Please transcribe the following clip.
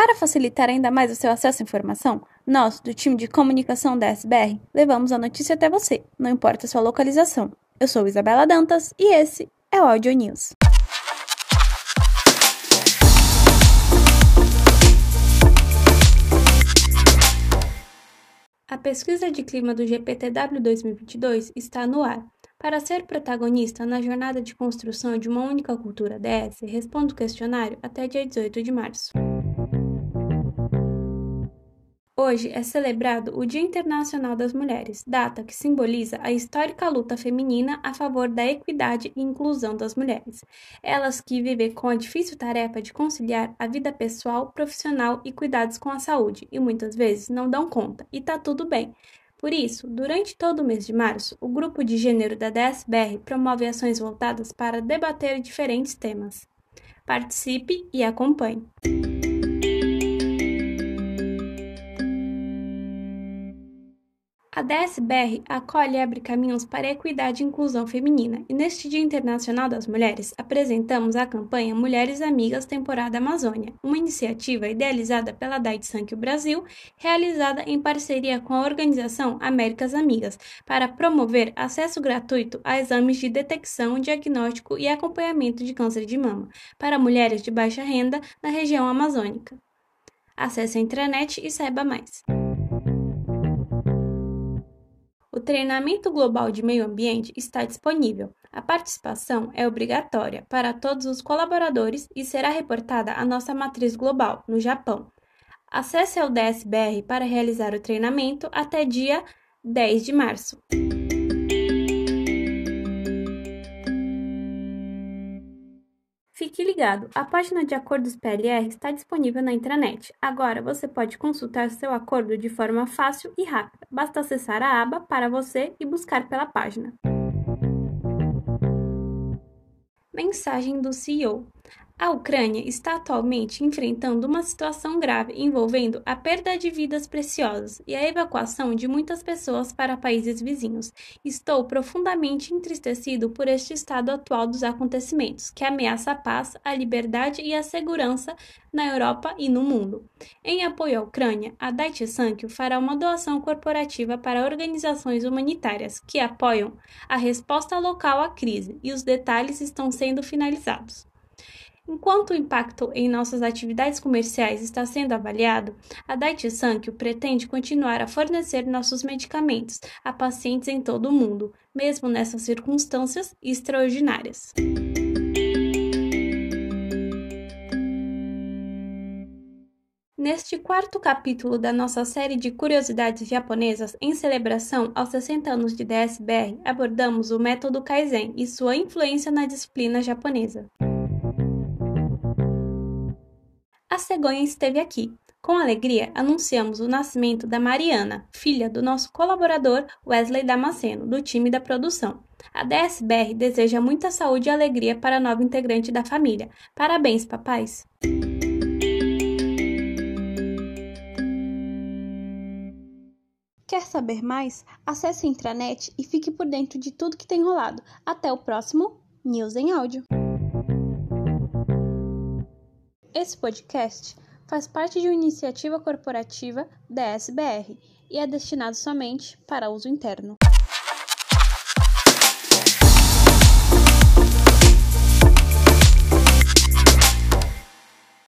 Para facilitar ainda mais o seu acesso à informação, nós, do time de comunicação da SBR, levamos a notícia até você, não importa a sua localização. Eu sou Isabela Dantas e esse é o Audio News. A pesquisa de clima do GPTW 2022 está no ar. Para ser protagonista na jornada de construção de uma única cultura DS, responda o questionário até dia 18 de março. Hoje é celebrado o Dia Internacional das Mulheres, data que simboliza a histórica luta feminina a favor da equidade e inclusão das mulheres. Elas que vivem com a difícil tarefa de conciliar a vida pessoal, profissional e cuidados com a saúde, e muitas vezes não dão conta, e tá tudo bem. Por isso, durante todo o mês de março, o grupo de gênero da DSBR promove ações voltadas para debater diferentes temas. Participe e acompanhe! A DSBR acolhe e abre caminhos para a equidade e inclusão feminina, e neste Dia Internacional das Mulheres apresentamos a campanha Mulheres Amigas Temporada Amazônia, uma iniciativa idealizada pela Dait Sankyo Brasil, realizada em parceria com a organização Américas Amigas, para promover acesso gratuito a exames de detecção, diagnóstico e acompanhamento de câncer de mama para mulheres de baixa renda na região amazônica. Acesse a intranet e saiba mais. O treinamento global de meio ambiente está disponível. A participação é obrigatória para todos os colaboradores e será reportada à nossa matriz global, no Japão. Acesse ao DSBR para realizar o treinamento até dia 10 de março. Ligado, a página de acordos PLR está disponível na intranet. Agora você pode consultar seu acordo de forma fácil e rápida. Basta acessar a aba para você e buscar pela página. Mensagem do CEO. A Ucrânia está atualmente enfrentando uma situação grave envolvendo a perda de vidas preciosas e a evacuação de muitas pessoas para países vizinhos. Estou profundamente entristecido por este estado atual dos acontecimentos, que ameaça a paz, a liberdade e a segurança na Europa e no mundo. Em apoio à Ucrânia, a Daiichi Sankyo fará uma doação corporativa para organizações humanitárias que apoiam a resposta local à crise e os detalhes estão sendo finalizados. Enquanto o impacto em nossas atividades comerciais está sendo avaliado, a Daiichi Sankyo pretende continuar a fornecer nossos medicamentos a pacientes em todo o mundo, mesmo nessas circunstâncias extraordinárias. Neste quarto capítulo da nossa série de curiosidades japonesas em celebração aos 60 anos de DSBR, abordamos o método Kaizen e sua influência na disciplina japonesa. A cegonha esteve aqui. Com alegria, anunciamos o nascimento da Mariana, filha do nosso colaborador Wesley Damasceno, do time da produção. A DSBR deseja muita saúde e alegria para a nova integrante da família. Parabéns, papais! Quer saber mais? Acesse a intranet e fique por dentro de tudo que tem rolado. Até o próximo News em Áudio. Esse podcast faz parte de uma iniciativa corporativa da SBR e é destinado somente para uso interno.